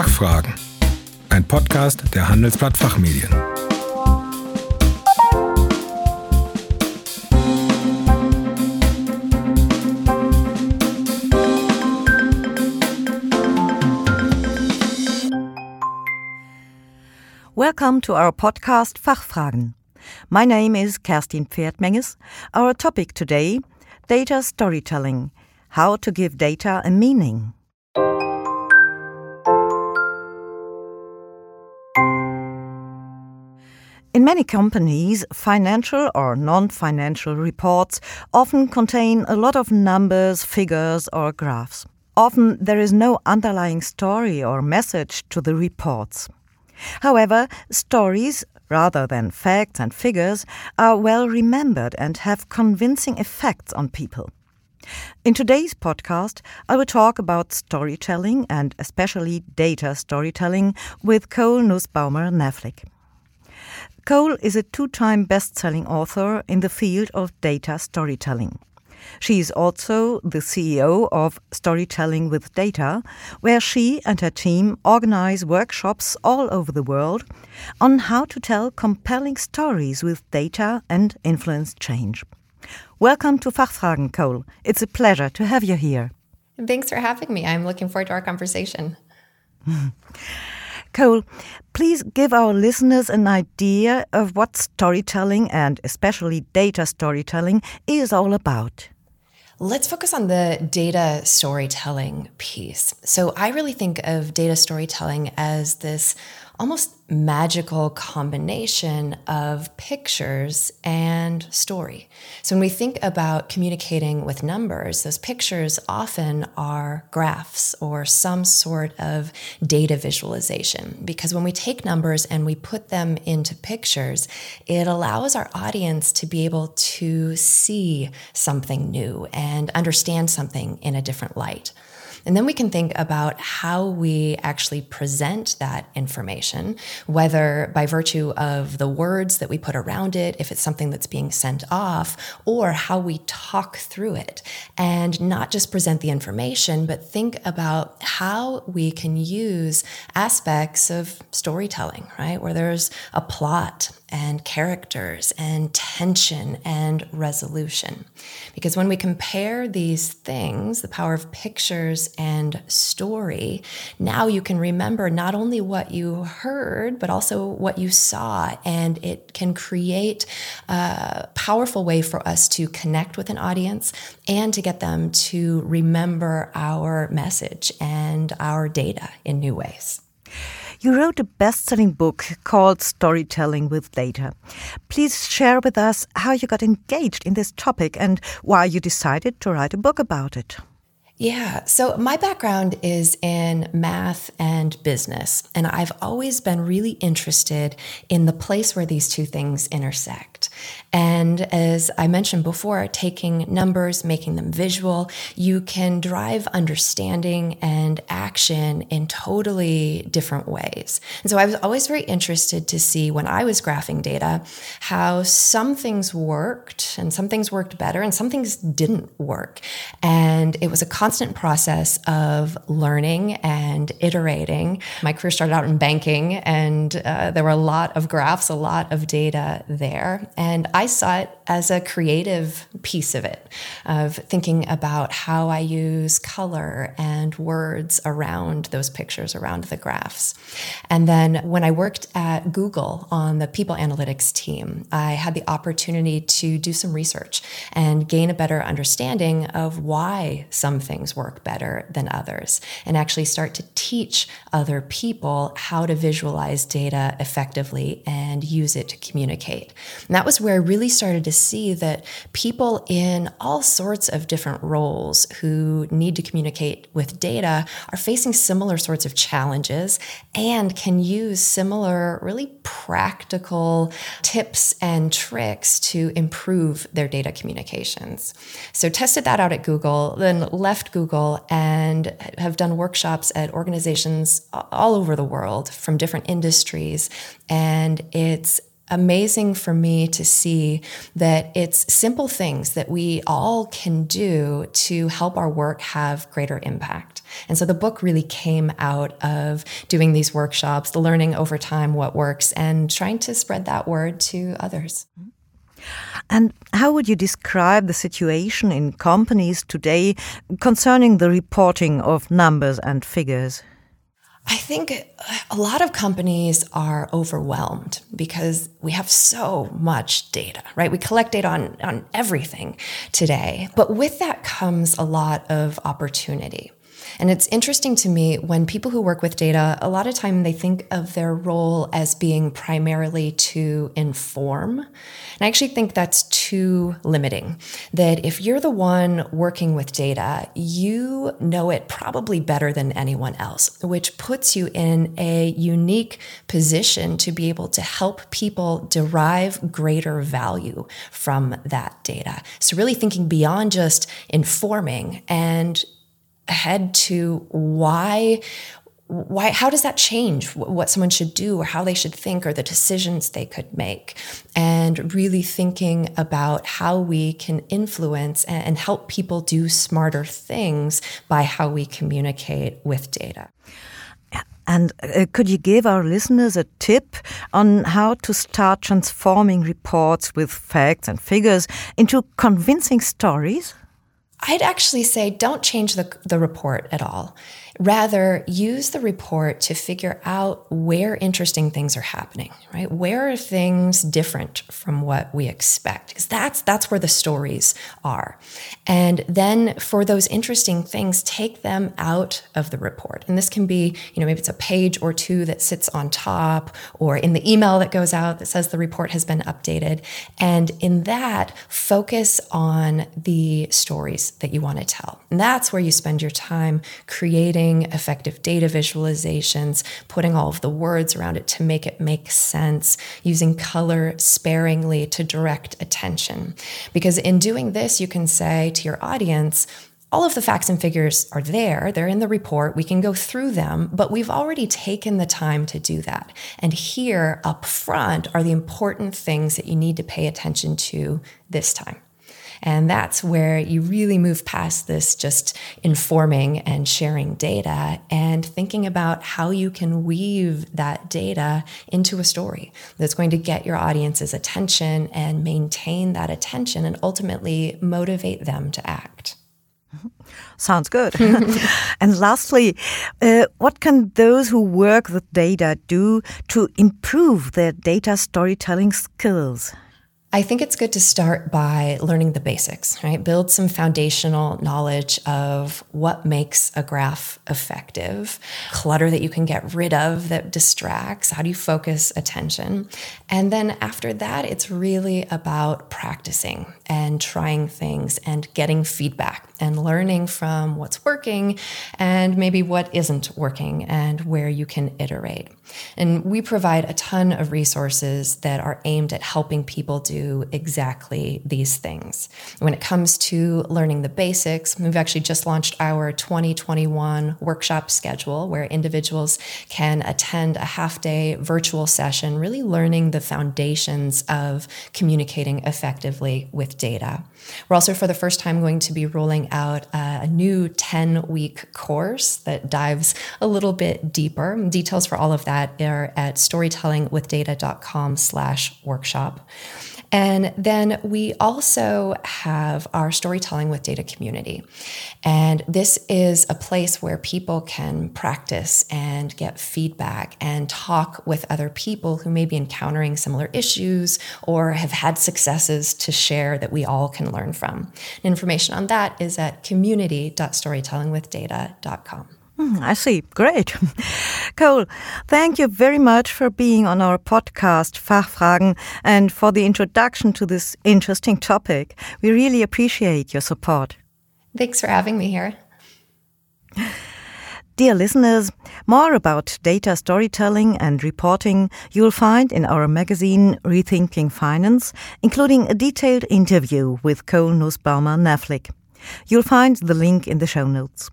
Fachfragen. Ein Podcast der Handelsblatt Fachmedien. Welcome to our podcast Fachfragen. My name is Kerstin Pferdmenges. Our topic today data storytelling how to give data a meaning. In many companies, financial or non financial reports often contain a lot of numbers, figures, or graphs. Often there is no underlying story or message to the reports. However, stories, rather than facts and figures, are well remembered and have convincing effects on people. In today's podcast, I will talk about storytelling and especially data storytelling with Cole Nussbaumer Knaflic. Cole is a two time best selling author in the field of data storytelling. She is also the CEO of Storytelling with Data, where she and her team organize workshops all over the world on how to tell compelling stories with data and influence change. Welcome to Fachfragen, Cole. It's a pleasure to have you here. Thanks for having me. I'm looking forward to our conversation. Cole, please give our listeners an idea of what storytelling and especially data storytelling is all about. Let's focus on the data storytelling piece. So, I really think of data storytelling as this almost magical combination of pictures and story. So, when we think about communicating with numbers, those pictures often are graphs or some sort of data visualization. Because when we take numbers and we put them into pictures, it allows our audience to be able to see something new and understand something in a different light. And then we can think about how we actually present that information, whether by virtue of the words that we put around it, if it's something that's being sent off, or how we talk through it. And not just present the information, but think about how we can use aspects of storytelling, right? Where there's a plot and characters and tension and resolution. Because when we compare these things, the power of pictures and story, now you can remember not only what you heard, but also what you saw. And it can create a powerful way for us to connect with an audience and to get them to remember our message and our data in new ways. You wrote a best selling book called Storytelling with Data. Please share with us how you got engaged in this topic and why you decided to write a book about it. Yeah. So my background is in math and business, and I've always been really interested in the place where these two things intersect. And as I mentioned before, taking numbers, making them visual, you can drive understanding and action in totally different ways. And so I was always very interested to see when I was graphing data how some things worked and some things worked better and some things didn't work. And it was a constant process of learning and iterating. My career started out in banking, and uh, there were a lot of graphs, a lot of data there. And I saw it as a creative piece of it, of thinking about how I use color and words around those pictures, around the graphs. And then when I worked at Google on the people analytics team, I had the opportunity to do some research and gain a better understanding of why some things work better than others, and actually start to teach other people how to visualize data effectively and use it to communicate. And that was where I really started to see that people in all sorts of different roles who need to communicate with data are facing similar sorts of challenges and can use similar, really practical tips and tricks to improve their data communications. So, tested that out at Google, then left Google and have done workshops at organizations all over the world from different industries. And it's amazing for me to see that it's simple things that we all can do to help our work have greater impact. And so the book really came out of doing these workshops, the learning over time what works, and trying to spread that word to others. And how would you describe the situation in companies today concerning the reporting of numbers and figures? I think a lot of companies are overwhelmed because we have so much data, right? We collect data on, on everything today. But with that comes a lot of opportunity. And it's interesting to me when people who work with data, a lot of time they think of their role as being primarily to inform. And I actually think that's too limiting. That if you're the one working with data, you know it probably better than anyone else, which puts you in a unique position to be able to help people derive greater value from that data. So really thinking beyond just informing and ahead to why why how does that change what someone should do or how they should think or the decisions they could make? And really thinking about how we can influence and help people do smarter things by how we communicate with data. And uh, could you give our listeners a tip on how to start transforming reports with facts and figures into convincing stories I'd actually say don't change the, the report at all. Rather, use the report to figure out where interesting things are happening, right? Where are things different from what we expect? Because that's that's where the stories are. And then for those interesting things, take them out of the report. And this can be, you know, maybe it's a page or two that sits on top or in the email that goes out that says the report has been updated. And in that, focus on the stories that you want to tell. And that's where you spend your time creating effective data visualizations, putting all of the words around it to make it make sense, using color sparingly to direct attention. Because in doing this, you can say to your audience, all of the facts and figures are there. They're in the report. We can go through them, but we've already taken the time to do that. And here up front are the important things that you need to pay attention to this time. And that's where you really move past this just informing and sharing data and thinking about how you can weave that data into a story that's going to get your audience's attention and maintain that attention and ultimately motivate them to act. Sounds good. and lastly, uh, what can those who work with data do to improve their data storytelling skills? I think it's good to start by learning the basics, right? Build some foundational knowledge of what makes a graph effective, clutter that you can get rid of that distracts. How do you focus attention? And then after that, it's really about practicing and trying things and getting feedback and learning from what's working and maybe what isn't working and where you can iterate. And we provide a ton of resources that are aimed at helping people do exactly these things. When it comes to learning the basics, we've actually just launched our 2021 workshop schedule where individuals can attend a half day virtual session, really learning the foundations of communicating effectively with data. We're also, for the first time, going to be rolling out a new 10 week course that dives a little bit deeper. Details for all of that are at storytellingwithdata.com slash workshop. And then we also have our storytelling with data community. And this is a place where people can practice and get feedback and talk with other people who may be encountering similar issues or have had successes to share that we all can learn from. Information on that is at community.storytellingwithdata.com. Hmm, I see. Great. Cole, thank you very much for being on our podcast, Fachfragen, and for the introduction to this interesting topic. We really appreciate your support. Thanks for having me here. Dear listeners, more about data storytelling and reporting you'll find in our magazine Rethinking Finance, including a detailed interview with Cole Nussbaumer Knaflic. You'll find the link in the show notes.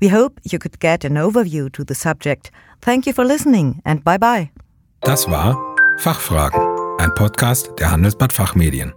We hope you could get an overview to the subject. Thank you for listening and bye bye. Das war Fachfragen, ein Podcast der Handelsblatt Fachmedien.